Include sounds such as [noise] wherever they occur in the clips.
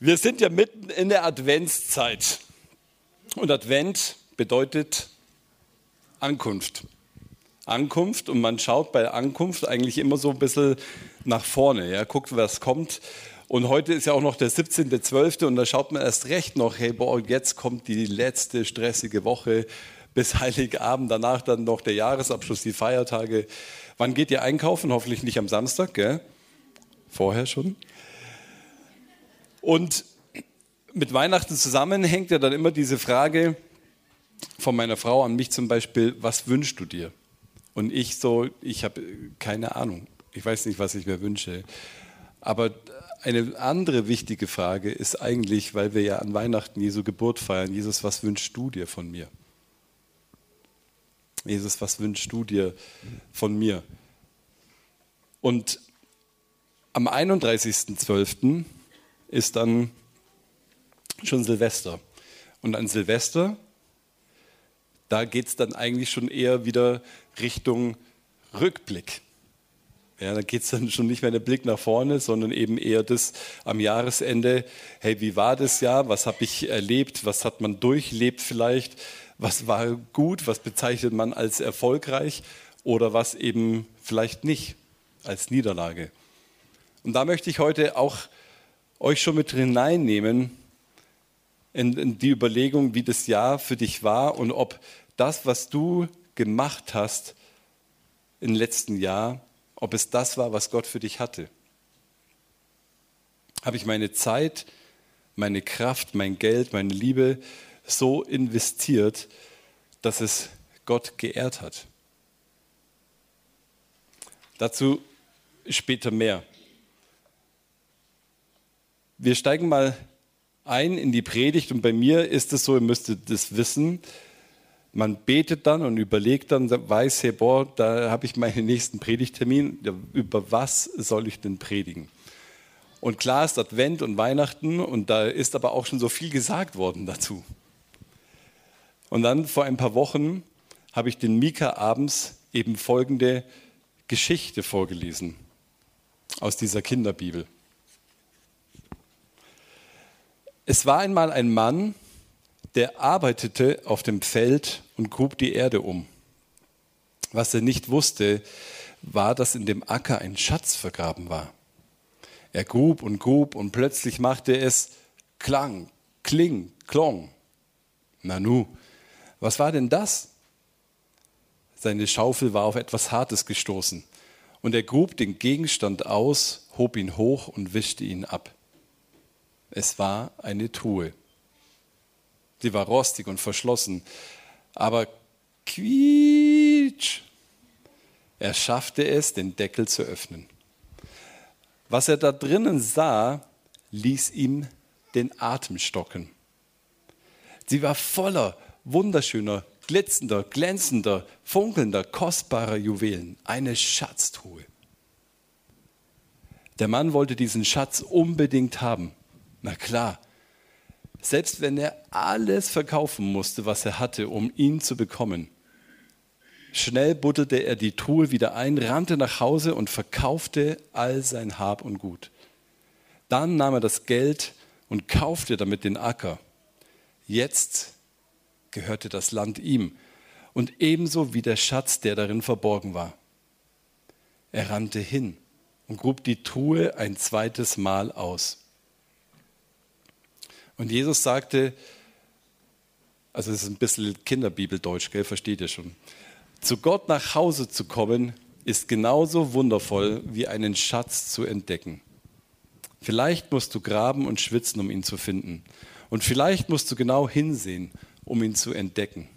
Wir sind ja mitten in der Adventszeit. Und Advent bedeutet Ankunft. Ankunft und man schaut bei Ankunft eigentlich immer so ein bisschen nach vorne, ja, guckt, was kommt. Und heute ist ja auch noch der 17.12. und da schaut man erst recht noch, hey, boah, jetzt kommt die letzte stressige Woche bis Heiligabend, danach dann noch der Jahresabschluss, die Feiertage. Wann geht ihr einkaufen? Hoffentlich nicht am Samstag, gell? Vorher schon. Und mit Weihnachten zusammen hängt ja dann immer diese Frage von meiner Frau an mich zum Beispiel, was wünschst du dir? Und ich so, ich habe keine Ahnung. Ich weiß nicht, was ich mir wünsche. Aber eine andere wichtige Frage ist eigentlich, weil wir ja an Weihnachten Jesu Geburt feiern, Jesus, was wünschst du dir von mir? Jesus, was wünschst du dir von mir? Und am 31.12 ist dann schon Silvester. Und an Silvester, da geht es dann eigentlich schon eher wieder Richtung Rückblick. Ja, da geht es dann schon nicht mehr der Blick nach vorne, sondern eben eher das am Jahresende, hey, wie war das Jahr, was habe ich erlebt, was hat man durchlebt vielleicht, was war gut, was bezeichnet man als erfolgreich oder was eben vielleicht nicht als Niederlage. Und da möchte ich heute auch euch schon mit hineinnehmen in, die Überlegung, wie das Jahr für dich war und ob das, was du gemacht hast im letzten Jahr, ob es das war, was Gott für dich hatte. Habe ich meine Zeit, meine Kraft, mein Geld, meine Liebe so investiert, dass es Gott geehrt hat. Dazu später mehr. Wir steigen mal ein in die Predigt und bei mir ist es so, ihr müsstet das wissen, man betet dann und überlegt dann, weiß, hey, boah, da habe ich meinen nächsten Predigtermin, über was soll ich denn predigen? Und klar ist Advent und Weihnachten und da ist aber auch schon so viel gesagt worden dazu. Und dann vor ein paar Wochen habe ich den Mika abends eben folgende Geschichte vorgelesen aus dieser Kinderbibel. Es war einmal ein Mann, der arbeitete auf dem Feld und grub die Erde um. Was er nicht wusste, war, dass in dem Acker ein Schatz vergraben war. Er grub und grub und plötzlich machte es Klang, Kling, Klong. Nanu, was war denn das? Seine Schaufel war auf etwas Hartes gestoßen und er grub den Gegenstand aus, hob ihn hoch und wischte ihn ab. Es war eine Truhe. Sie war rostig und verschlossen, aber quietsch. Er schaffte es, den Deckel zu öffnen. Was er da drinnen sah, ließ ihm den Atem stocken. Sie war voller wunderschöner, glitzender, glänzender, funkelnder, kostbarer Juwelen. Eine Schatztruhe. Der Mann wollte diesen Schatz unbedingt haben. Na klar, selbst wenn er alles verkaufen musste, was er hatte, um ihn zu bekommen. Schnell buddelte er die Truhe wieder ein, rannte nach Hause und verkaufte all sein Hab und Gut. Dann nahm er das Geld und kaufte damit den Acker. Jetzt gehörte das Land ihm und ebenso wie der Schatz, der darin verborgen war. Er rannte hin und grub die Truhe ein zweites Mal aus. Und Jesus sagte, also es ist ein bisschen Kinderbibeldeutsch, gell, versteht ihr schon. Zu Gott nach Hause zu kommen, ist genauso wundervoll wie einen Schatz zu entdecken. Vielleicht musst du graben und schwitzen, um ihn zu finden. Und vielleicht musst du genau hinsehen, um ihn zu entdecken.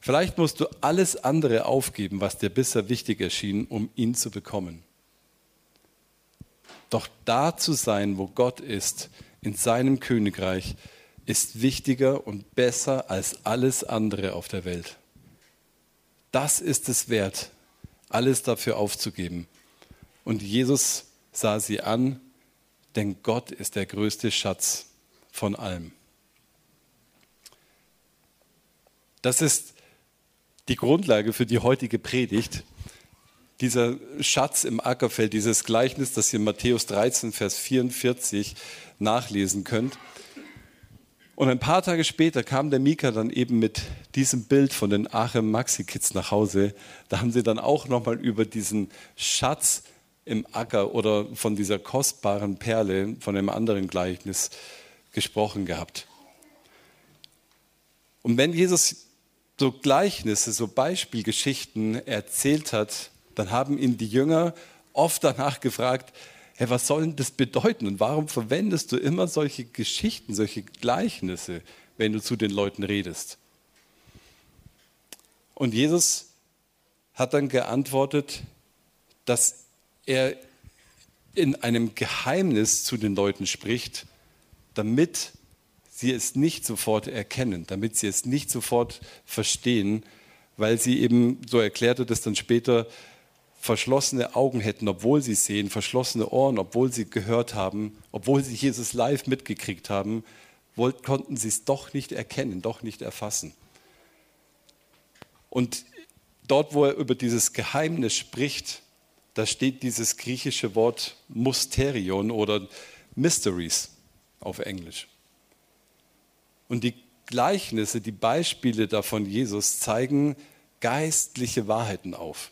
Vielleicht musst du alles andere aufgeben, was dir bisher wichtig erschien, um ihn zu bekommen. Doch da zu sein, wo Gott ist, in seinem Königreich ist wichtiger und besser als alles andere auf der Welt. Das ist es wert, alles dafür aufzugeben. Und Jesus sah sie an, denn Gott ist der größte Schatz von allem. Das ist die Grundlage für die heutige Predigt. Dieser Schatz im Ackerfeld, dieses Gleichnis, das ihr in Matthäus 13, Vers 44 nachlesen könnt. Und ein paar Tage später kam der Mika dann eben mit diesem Bild von den Achem Maxi Kids nach Hause. Da haben sie dann auch nochmal über diesen Schatz im Acker oder von dieser kostbaren Perle von einem anderen Gleichnis gesprochen gehabt. Und wenn Jesus so Gleichnisse, so Beispielgeschichten erzählt hat, dann haben ihn die Jünger oft danach gefragt, hey, was soll denn das bedeuten und warum verwendest du immer solche Geschichten, solche Gleichnisse, wenn du zu den Leuten redest? Und Jesus hat dann geantwortet, dass er in einem Geheimnis zu den Leuten spricht, damit sie es nicht sofort erkennen, damit sie es nicht sofort verstehen, weil sie eben, so erklärte das dann später, verschlossene Augen hätten, obwohl sie sehen, verschlossene Ohren, obwohl sie gehört haben, obwohl sie Jesus live mitgekriegt haben, konnten sie es doch nicht erkennen, doch nicht erfassen. Und dort, wo er über dieses Geheimnis spricht, da steht dieses griechische Wort Mysterion oder Mysteries auf Englisch. Und die Gleichnisse, die Beispiele davon Jesus zeigen geistliche Wahrheiten auf.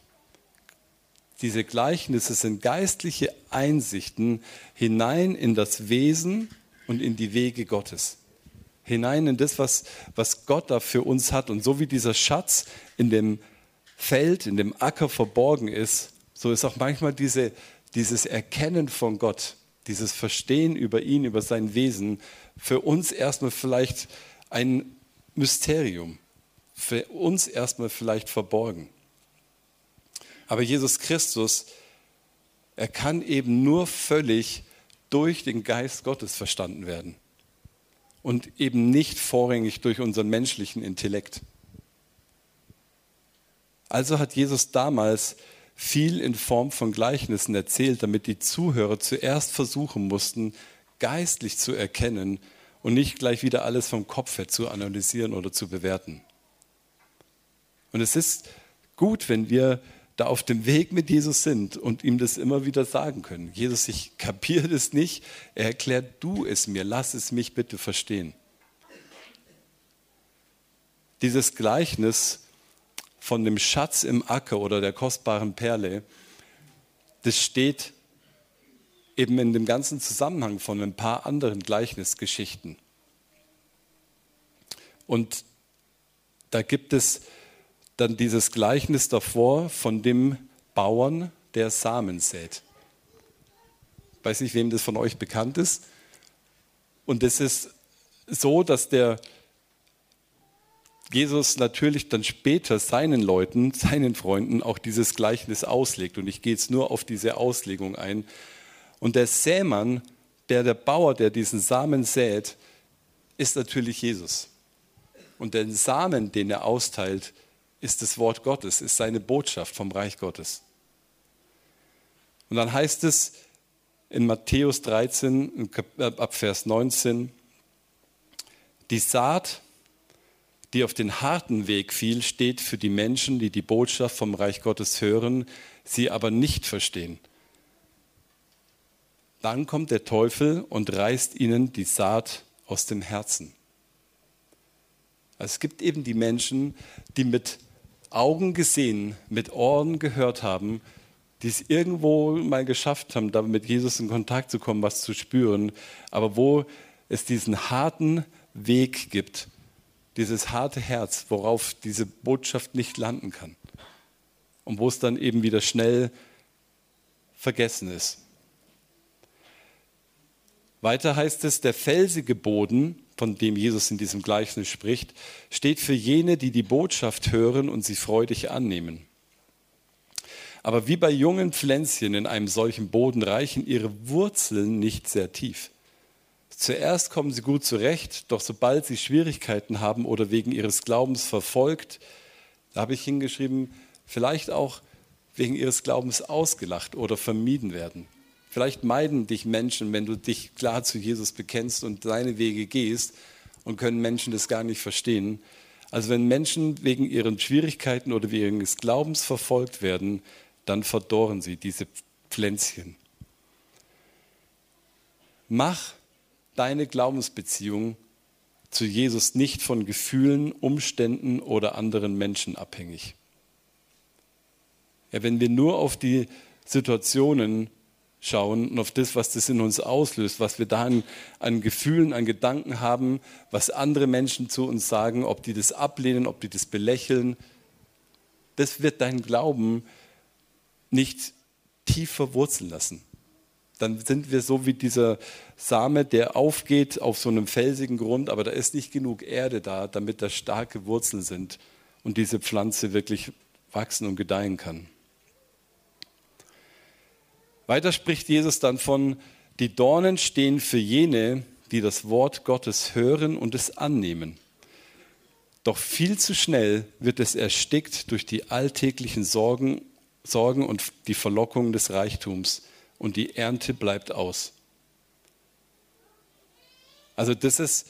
Diese Gleichnisse sind geistliche Einsichten hinein in das Wesen und in die Wege Gottes. Hinein in das, was, was Gott da für uns hat. Und so wie dieser Schatz in dem Feld, in dem Acker verborgen ist, so ist auch manchmal diese, dieses Erkennen von Gott, dieses Verstehen über ihn, über sein Wesen, für uns erstmal vielleicht ein Mysterium, für uns erstmal vielleicht verborgen. Aber Jesus Christus, er kann eben nur völlig durch den Geist Gottes verstanden werden und eben nicht vorrangig durch unseren menschlichen Intellekt. Also hat Jesus damals viel in Form von Gleichnissen erzählt, damit die Zuhörer zuerst versuchen mussten, geistlich zu erkennen und nicht gleich wieder alles vom Kopf her zu analysieren oder zu bewerten. Und es ist gut, wenn wir da auf dem Weg mit Jesus sind und ihm das immer wieder sagen können. Jesus, ich kapiere das nicht, er erklärt du es mir, lass es mich bitte verstehen. Dieses Gleichnis von dem Schatz im Acker oder der kostbaren Perle, das steht eben in dem ganzen Zusammenhang von ein paar anderen Gleichnisgeschichten. Und da gibt es dann dieses Gleichnis davor von dem Bauern, der Samen sät. Weiß nicht, wem das von euch bekannt ist. Und es ist so, dass der Jesus natürlich dann später seinen Leuten, seinen Freunden auch dieses Gleichnis auslegt. Und ich gehe jetzt nur auf diese Auslegung ein. Und der Sämann, der, der Bauer, der diesen Samen sät, ist natürlich Jesus. Und der Samen, den er austeilt, ist das Wort Gottes, ist seine Botschaft vom Reich Gottes. Und dann heißt es in Matthäus 13, äh, ab Vers 19, die Saat, die auf den harten Weg fiel, steht für die Menschen, die die Botschaft vom Reich Gottes hören, sie aber nicht verstehen. Dann kommt der Teufel und reißt ihnen die Saat aus dem Herzen. Also es gibt eben die Menschen, die mit Augen gesehen, mit Ohren gehört haben, die es irgendwo mal geschafft haben, da mit Jesus in Kontakt zu kommen, was zu spüren, aber wo es diesen harten Weg gibt, dieses harte Herz, worauf diese Botschaft nicht landen kann und wo es dann eben wieder schnell vergessen ist. Weiter heißt es, der felsige Boden von dem Jesus in diesem Gleichnis spricht, steht für jene, die die Botschaft hören und sie freudig annehmen. Aber wie bei jungen Pflänzchen in einem solchen Boden reichen ihre Wurzeln nicht sehr tief. Zuerst kommen sie gut zurecht, doch sobald sie Schwierigkeiten haben oder wegen ihres Glaubens verfolgt, da habe ich hingeschrieben, vielleicht auch wegen ihres Glaubens ausgelacht oder vermieden werden. Vielleicht meiden dich Menschen, wenn du dich klar zu Jesus bekennst und deine Wege gehst und können Menschen das gar nicht verstehen. Also wenn Menschen wegen ihren Schwierigkeiten oder wegen des Glaubens verfolgt werden, dann verdorren sie, diese Pflänzchen. Mach deine Glaubensbeziehung zu Jesus nicht von Gefühlen, Umständen oder anderen Menschen abhängig. Ja, wenn wir nur auf die Situationen schauen und auf das, was das in uns auslöst, was wir da an, an, Gefühlen, an Gedanken haben, was andere Menschen zu uns sagen, ob die das ablehnen, ob die das belächeln, das wird deinen Glauben nicht tief verwurzeln lassen. Dann sind wir so wie dieser Same, der aufgeht auf so einem felsigen Grund, aber da ist nicht genug Erde da, damit da starke Wurzeln sind und diese Pflanze wirklich wachsen und gedeihen kann. Weiter spricht Jesus dann von, die Dornen stehen für jene, die das Wort Gottes hören und es annehmen. Doch viel zu schnell wird es erstickt durch die alltäglichen Sorgen, Sorgen und die Verlockung des Reichtums und die Ernte bleibt aus. Also das ist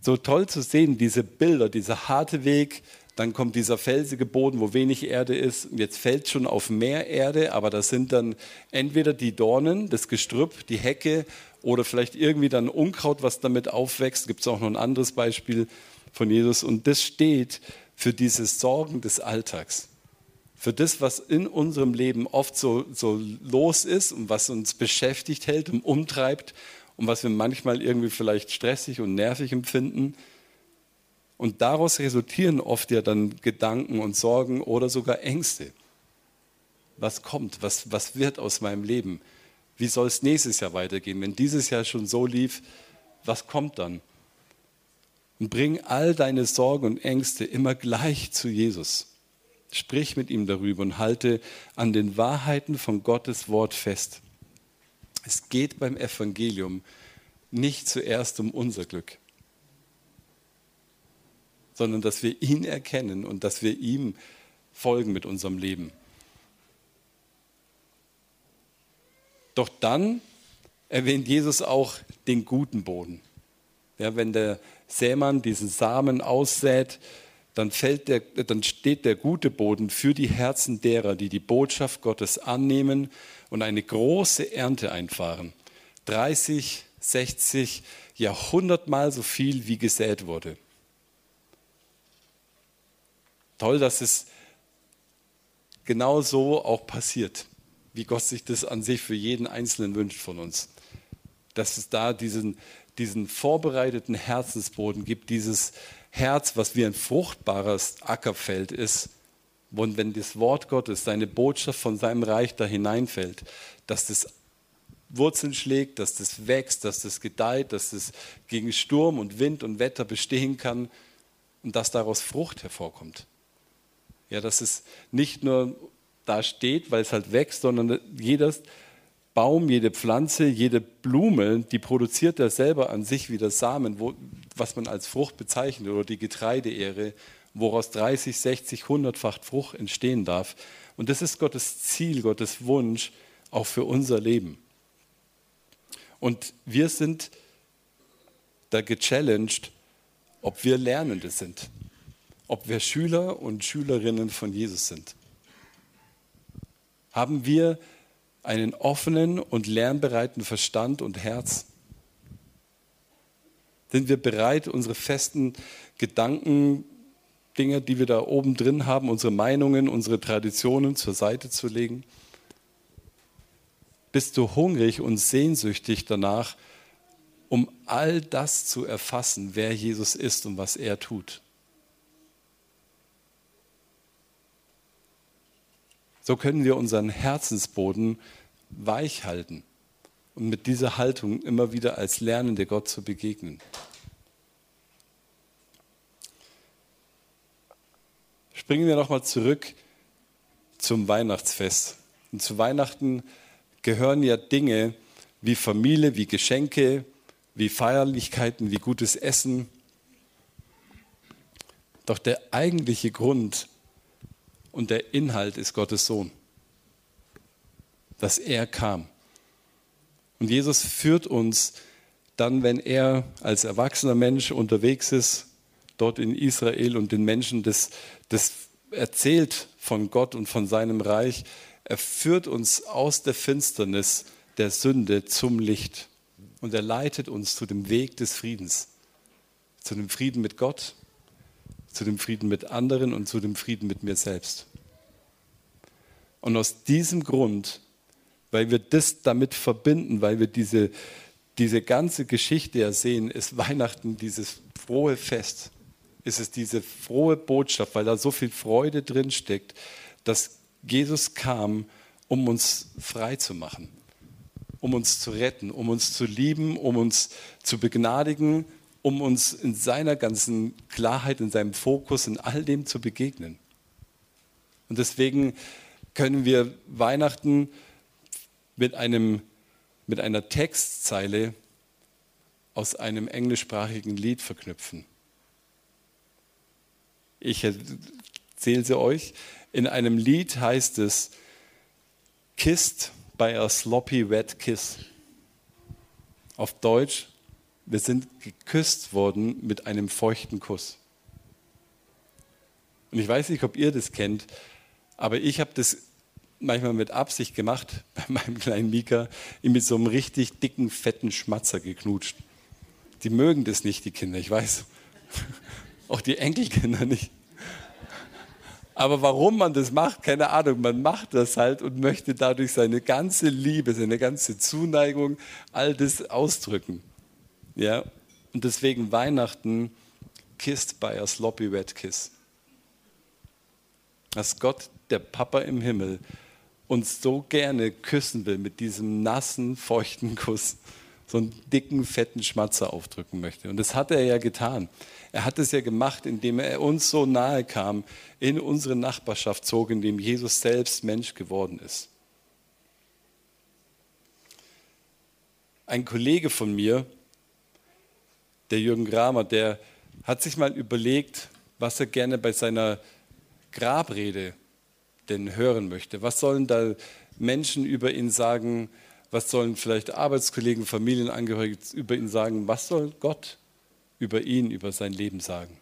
so toll zu sehen, diese Bilder, dieser harte Weg, dann kommt dieser felsige Boden, wo wenig Erde ist. Jetzt fällt schon auf mehr Erde, aber das sind dann entweder die Dornen, das Gestrüpp, die Hecke oder vielleicht irgendwie dann Unkraut, was damit aufwächst. Gibt es auch noch ein anderes Beispiel von Jesus. Und das steht für diese Sorgen des Alltags. Für das, was in unserem Leben oft so, so los ist und was uns beschäftigt hält und umtreibt und was wir manchmal irgendwie vielleicht stressig und nervig empfinden. Und daraus resultieren oft ja dann Gedanken und Sorgen oder sogar Ängste. Was kommt? Was, was wird aus meinem Leben? Wie soll es nächstes Jahr weitergehen? Wenn dieses Jahr schon so lief, was kommt dann? Und bring all deine Sorgen und Ängste immer gleich zu Jesus. Sprich mit ihm darüber und halte an den Wahrheiten von Gottes Wort fest. Es geht beim Evangelium nicht zuerst um unser Glück sondern dass wir ihn erkennen und dass wir ihm folgen mit unserem Leben. Doch dann erwähnt Jesus auch den guten Boden. Ja, wenn der Sämann diesen Samen aussät, dann, fällt der, dann steht der gute Boden für die Herzen derer, die die Botschaft Gottes annehmen und eine große Ernte einfahren. 30, 60, Jahrhundertmal so viel, wie gesät wurde. Toll, dass es genau so auch passiert, wie Gott sich das an sich für jeden Einzelnen wünscht von uns. Dass es da diesen, diesen vorbereiteten Herzensboden gibt, dieses Herz, was wie ein fruchtbares Ackerfeld ist. Und wenn das Wort Gottes, seine Botschaft von seinem Reich da hineinfällt, dass das Wurzeln schlägt, dass das wächst, dass das gedeiht, dass das gegen Sturm und Wind und Wetter bestehen kann und dass daraus Frucht hervorkommt. Ja, dass es nicht nur da steht, weil es halt wächst, sondern jeder Baum, jede Pflanze, jede Blume, die produziert ja selber an sich wieder Samen, wo, was man als Frucht bezeichnet, oder die Getreideehre, woraus 30, 60, 100-fach Frucht entstehen darf. Und das ist Gottes Ziel, Gottes Wunsch, auch für unser Leben. Und wir sind da gechallenged, ob wir Lernende sind ob wir Schüler und Schülerinnen von Jesus sind. Haben wir einen offenen und lernbereiten Verstand und Herz? Sind wir bereit, unsere festen Gedanken, Dinge, die wir da oben drin haben, unsere Meinungen, unsere Traditionen zur Seite zu legen? Bist du hungrig und sehnsüchtig danach, um all das zu erfassen, wer Jesus ist und was er tut? So können wir unseren Herzensboden weich halten und mit dieser Haltung immer wieder als Lernende Gott zu begegnen. Springen wir nochmal zurück zum Weihnachtsfest. Und zu Weihnachten gehören ja Dinge wie Familie, wie Geschenke, wie Feierlichkeiten, wie gutes Essen. Doch der eigentliche Grund, und der Inhalt ist Gottes Sohn. Dass er kam. Und Jesus führt uns dann, wenn er als erwachsener Mensch unterwegs ist, dort in Israel und den Menschen das, das erzählt von Gott und von seinem Reich, Er führt uns aus der Finsternis der Sünde zum Licht. Und er leitet uns zu dem Weg des Friedens. Zu dem Frieden mit Gott, zu dem Frieden mit anderen und zu dem Frieden mit mir selbst. Und aus diesem Grund, weil wir das damit verbinden, weil wir diese, diese ganze Geschichte ja sehen, ist Weihnachten dieses frohe Fest. Ist es diese frohe Botschaft, weil da so viel Freude drin steckt, dass Jesus kam, um uns frei zu machen, um uns zu retten, um uns zu lieben, um uns zu begnadigen, um uns in seiner ganzen Klarheit, in seinem Fokus, in all dem zu begegnen. Und deswegen können wir Weihnachten mit, einem, mit einer Textzeile aus einem englischsprachigen Lied verknüpfen. Ich erzähle sie euch. In einem Lied heißt es, Kissed by a sloppy wet kiss. Auf Deutsch, wir sind geküsst worden mit einem feuchten Kuss. Und ich weiß nicht, ob ihr das kennt, aber ich habe das manchmal mit Absicht gemacht, [laughs] bei meinem kleinen Mika, ihn mit so einem richtig dicken, fetten Schmatzer geknutscht. Die mögen das nicht, die Kinder, ich weiß. [laughs] Auch die Enkelkinder nicht. Aber warum man das macht, keine Ahnung. Man macht das halt und möchte dadurch seine ganze Liebe, seine ganze Zuneigung, all das ausdrücken. Ja? Und deswegen Weihnachten kissed by a sloppy wet kiss. Dass Gott, der Papa im Himmel, uns so gerne küssen will mit diesem nassen, feuchten Kuss, so einen dicken, fetten Schmatzer aufdrücken möchte. Und das hat er ja getan. Er hat es ja gemacht, indem er uns so nahe kam, in unsere Nachbarschaft zog, indem Jesus selbst Mensch geworden ist. Ein Kollege von mir, der Jürgen Kramer, der hat sich mal überlegt, was er gerne bei seiner Grabrede denn hören möchte. Was sollen da Menschen über ihn sagen? Was sollen vielleicht Arbeitskollegen, Familienangehörige über ihn sagen? Was soll Gott über ihn, über sein Leben sagen?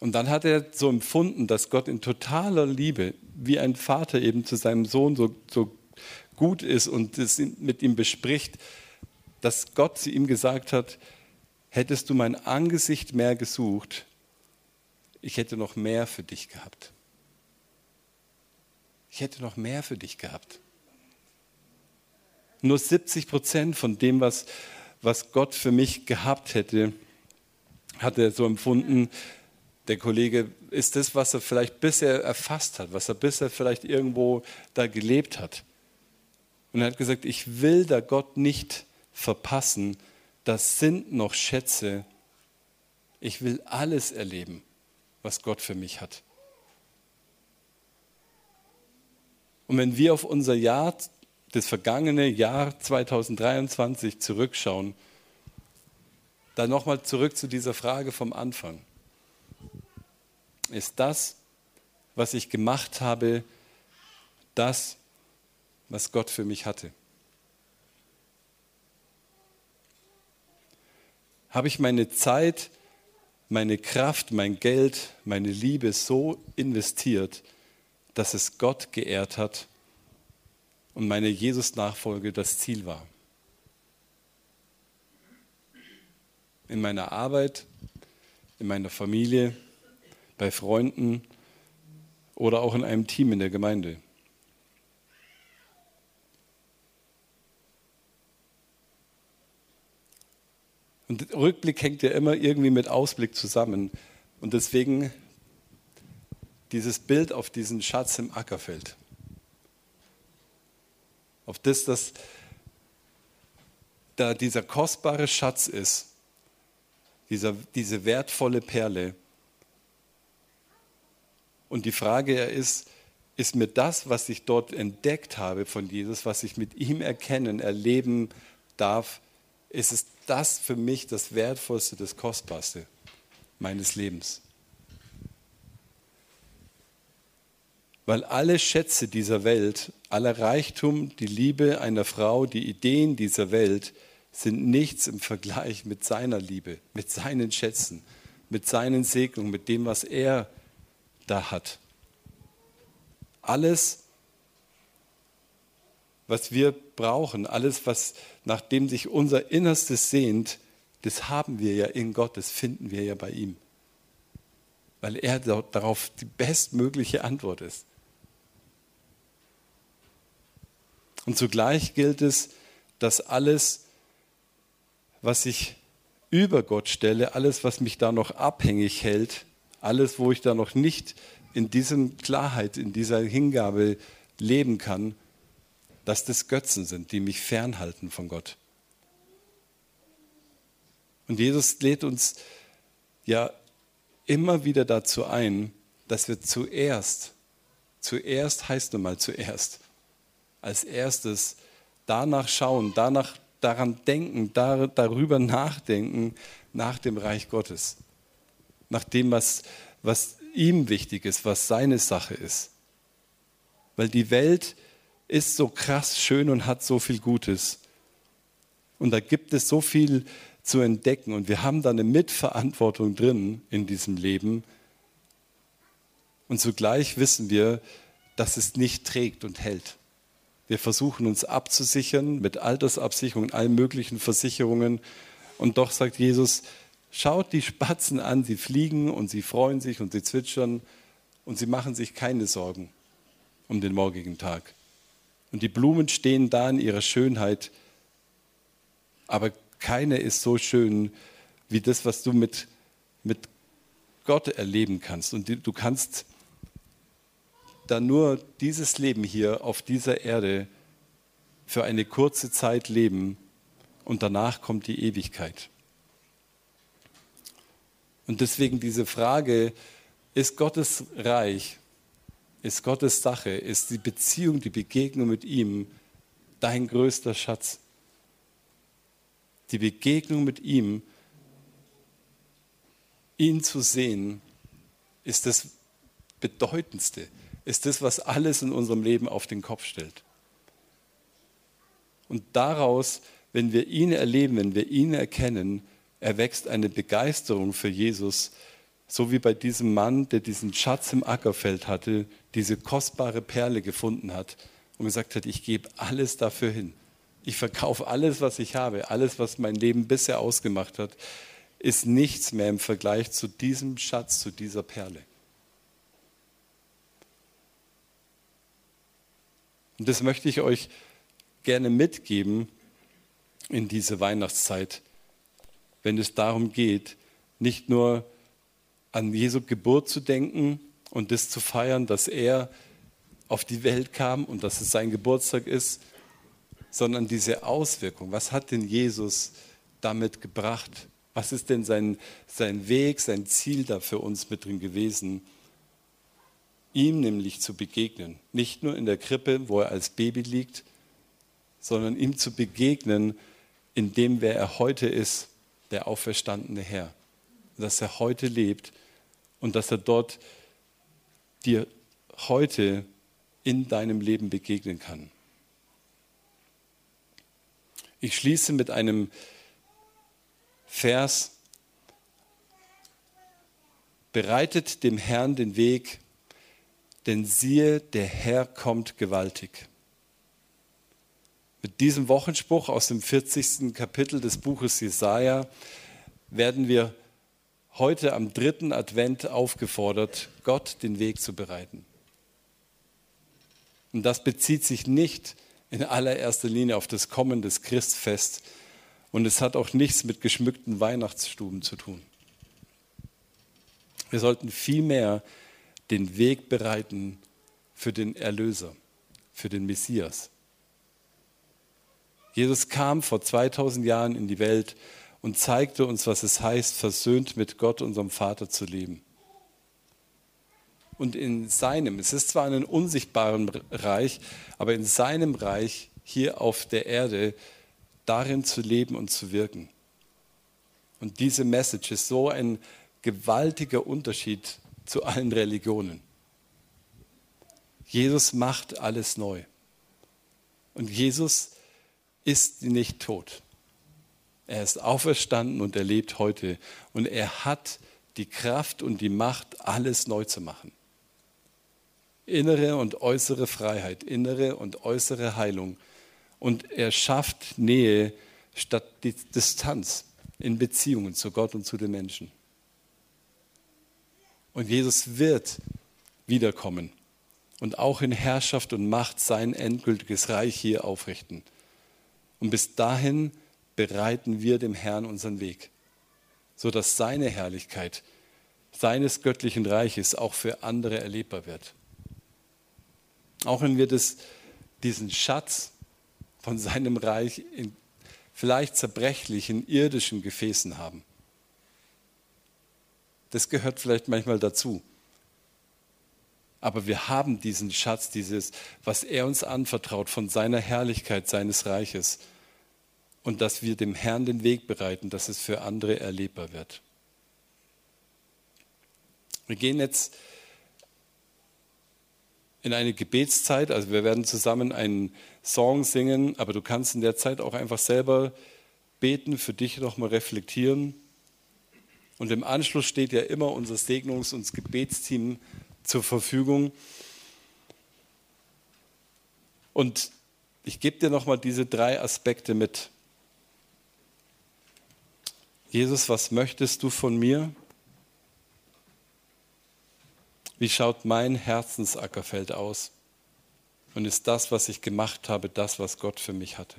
Und dann hat er so empfunden, dass Gott in totaler Liebe, wie ein Vater eben zu seinem Sohn so, so gut ist und es mit ihm bespricht, dass Gott zu ihm gesagt hat, hättest du mein Angesicht mehr gesucht, ich hätte noch mehr für dich gehabt. Ich hätte noch mehr für dich gehabt. Nur 70 Prozent von dem, was, was Gott für mich gehabt hätte, hat er so empfunden, der Kollege, ist das, was er vielleicht bisher erfasst hat, was er bisher vielleicht irgendwo da gelebt hat. Und er hat gesagt, ich will da Gott nicht verpassen, das sind noch Schätze. Ich will alles erleben, was Gott für mich hat. Und wenn wir auf unser Jahr, das vergangene Jahr 2023 zurückschauen, dann nochmal zurück zu dieser Frage vom Anfang. Ist das, was ich gemacht habe, das, was Gott für mich hatte? Habe ich meine Zeit, meine Kraft, mein Geld, meine Liebe so investiert, dass es Gott geehrt hat und meine Jesus-Nachfolge das Ziel war. In meiner Arbeit, in meiner Familie, bei Freunden oder auch in einem Team in der Gemeinde. Und Rückblick hängt ja immer irgendwie mit Ausblick zusammen. Und deswegen dieses Bild auf diesen Schatz im Ackerfeld. Auf das, dass da dieser kostbare Schatz ist, dieser, diese wertvolle Perle. Und die Frage ist, ist mir das, was ich dort entdeckt habe von Jesus, was ich mit ihm erkennen, erleben darf, ist es das für mich das Wertvollste, das Kostbarste meines Lebens? weil alle Schätze dieser Welt, aller Reichtum, die Liebe einer Frau, die Ideen dieser Welt sind nichts im Vergleich mit seiner Liebe, mit seinen Schätzen, mit seinen Segnungen, mit dem, was er da hat. Alles, was wir brauchen, alles, was nach dem sich unser Innerstes sehnt, das haben wir ja in Gott, das finden wir ja bei ihm. Weil er darauf die bestmögliche Antwort ist. Und zugleich gilt es, dass alles, was ich über Gott stelle, alles, was mich da noch abhängig hält, alles, wo ich da noch nicht in dieser Klarheit, in dieser Hingabe leben kann, dass das Götzen sind, die mich fernhalten von Gott. Und Jesus lädt uns ja immer wieder dazu ein, dass wir zuerst, zuerst heißt nun mal zuerst, als erstes danach schauen, danach daran denken, dar, darüber nachdenken nach dem Reich Gottes, nach dem, was, was ihm wichtig ist, was seine Sache ist. Weil die Welt ist so krass schön und hat so viel Gutes. Und da gibt es so viel zu entdecken und wir haben da eine Mitverantwortung drin in diesem Leben. Und zugleich wissen wir, dass es nicht trägt und hält. Wir versuchen uns abzusichern mit Altersabsicherung, allen möglichen Versicherungen. Und doch sagt Jesus, schaut die Spatzen an, sie fliegen und sie freuen sich und sie zwitschern und sie machen sich keine Sorgen um den morgigen Tag. Und die Blumen stehen da in ihrer Schönheit, aber keine ist so schön wie das, was du mit, mit Gott erleben kannst. Und du kannst da nur dieses Leben hier auf dieser Erde für eine kurze Zeit leben und danach kommt die Ewigkeit. Und deswegen diese Frage, ist Gottes Reich, ist Gottes Sache, ist die Beziehung, die Begegnung mit ihm dein größter Schatz? Die Begegnung mit ihm, ihn zu sehen, ist das Bedeutendste ist das, was alles in unserem Leben auf den Kopf stellt. Und daraus, wenn wir ihn erleben, wenn wir ihn erkennen, erwächst eine Begeisterung für Jesus, so wie bei diesem Mann, der diesen Schatz im Ackerfeld hatte, diese kostbare Perle gefunden hat und gesagt hat, ich gebe alles dafür hin. Ich verkaufe alles, was ich habe, alles, was mein Leben bisher ausgemacht hat, ist nichts mehr im Vergleich zu diesem Schatz, zu dieser Perle. Und das möchte ich euch gerne mitgeben in diese Weihnachtszeit, wenn es darum geht, nicht nur an Jesu Geburt zu denken und das zu feiern, dass er auf die Welt kam und dass es sein Geburtstag ist, sondern diese Auswirkung. Was hat denn Jesus damit gebracht? Was ist denn sein, sein Weg, sein Ziel da für uns mit drin gewesen? ihm nämlich zu begegnen. Nicht nur in der Krippe, wo er als Baby liegt, sondern ihm zu begegnen in dem, wer er heute ist, der auferstandene Herr. Dass er heute lebt und dass er dort dir heute in deinem Leben begegnen kann. Ich schließe mit einem Vers, bereitet dem Herrn den Weg denn siehe, der Herr kommt gewaltig. Mit diesem Wochenspruch aus dem 40. Kapitel des Buches Jesaja werden wir heute am dritten Advent aufgefordert, Gott den Weg zu bereiten. Und das bezieht sich nicht in allererster Linie auf das Kommen des Christfest und es hat auch nichts mit geschmückten Weihnachtsstuben zu tun. Wir sollten vielmehr den Weg bereiten für den Erlöser, für den Messias. Jesus kam vor 2000 Jahren in die Welt und zeigte uns, was es heißt, versöhnt mit Gott, unserem Vater, zu leben. Und in seinem, es ist zwar ein unsichtbaren Reich, aber in seinem Reich hier auf der Erde darin zu leben und zu wirken. Und diese Message ist so ein gewaltiger Unterschied zu allen Religionen. Jesus macht alles neu. Und Jesus ist nicht tot. Er ist auferstanden und er lebt heute. Und er hat die Kraft und die Macht, alles neu zu machen. Innere und äußere Freiheit, innere und äußere Heilung. Und er schafft Nähe statt Distanz in Beziehungen zu Gott und zu den Menschen. Und Jesus wird wiederkommen und auch in Herrschaft und Macht sein endgültiges Reich hier aufrichten. Und bis dahin bereiten wir dem Herrn unseren Weg, sodass seine Herrlichkeit seines göttlichen Reiches auch für andere erlebbar wird. Auch wenn wir das, diesen Schatz von seinem Reich in vielleicht zerbrechlichen irdischen Gefäßen haben. Das gehört vielleicht manchmal dazu. Aber wir haben diesen Schatz, dieses, was er uns anvertraut von seiner Herrlichkeit, seines Reiches. Und dass wir dem Herrn den Weg bereiten, dass es für andere erlebbar wird. Wir gehen jetzt in eine Gebetszeit, also wir werden zusammen einen Song singen, aber du kannst in der Zeit auch einfach selber beten, für dich nochmal reflektieren. Und im Anschluss steht ja immer unser Segnungs- und Gebetsteam zur Verfügung. Und ich gebe dir nochmal diese drei Aspekte mit. Jesus, was möchtest du von mir? Wie schaut mein Herzensackerfeld aus? Und ist das, was ich gemacht habe, das, was Gott für mich hatte?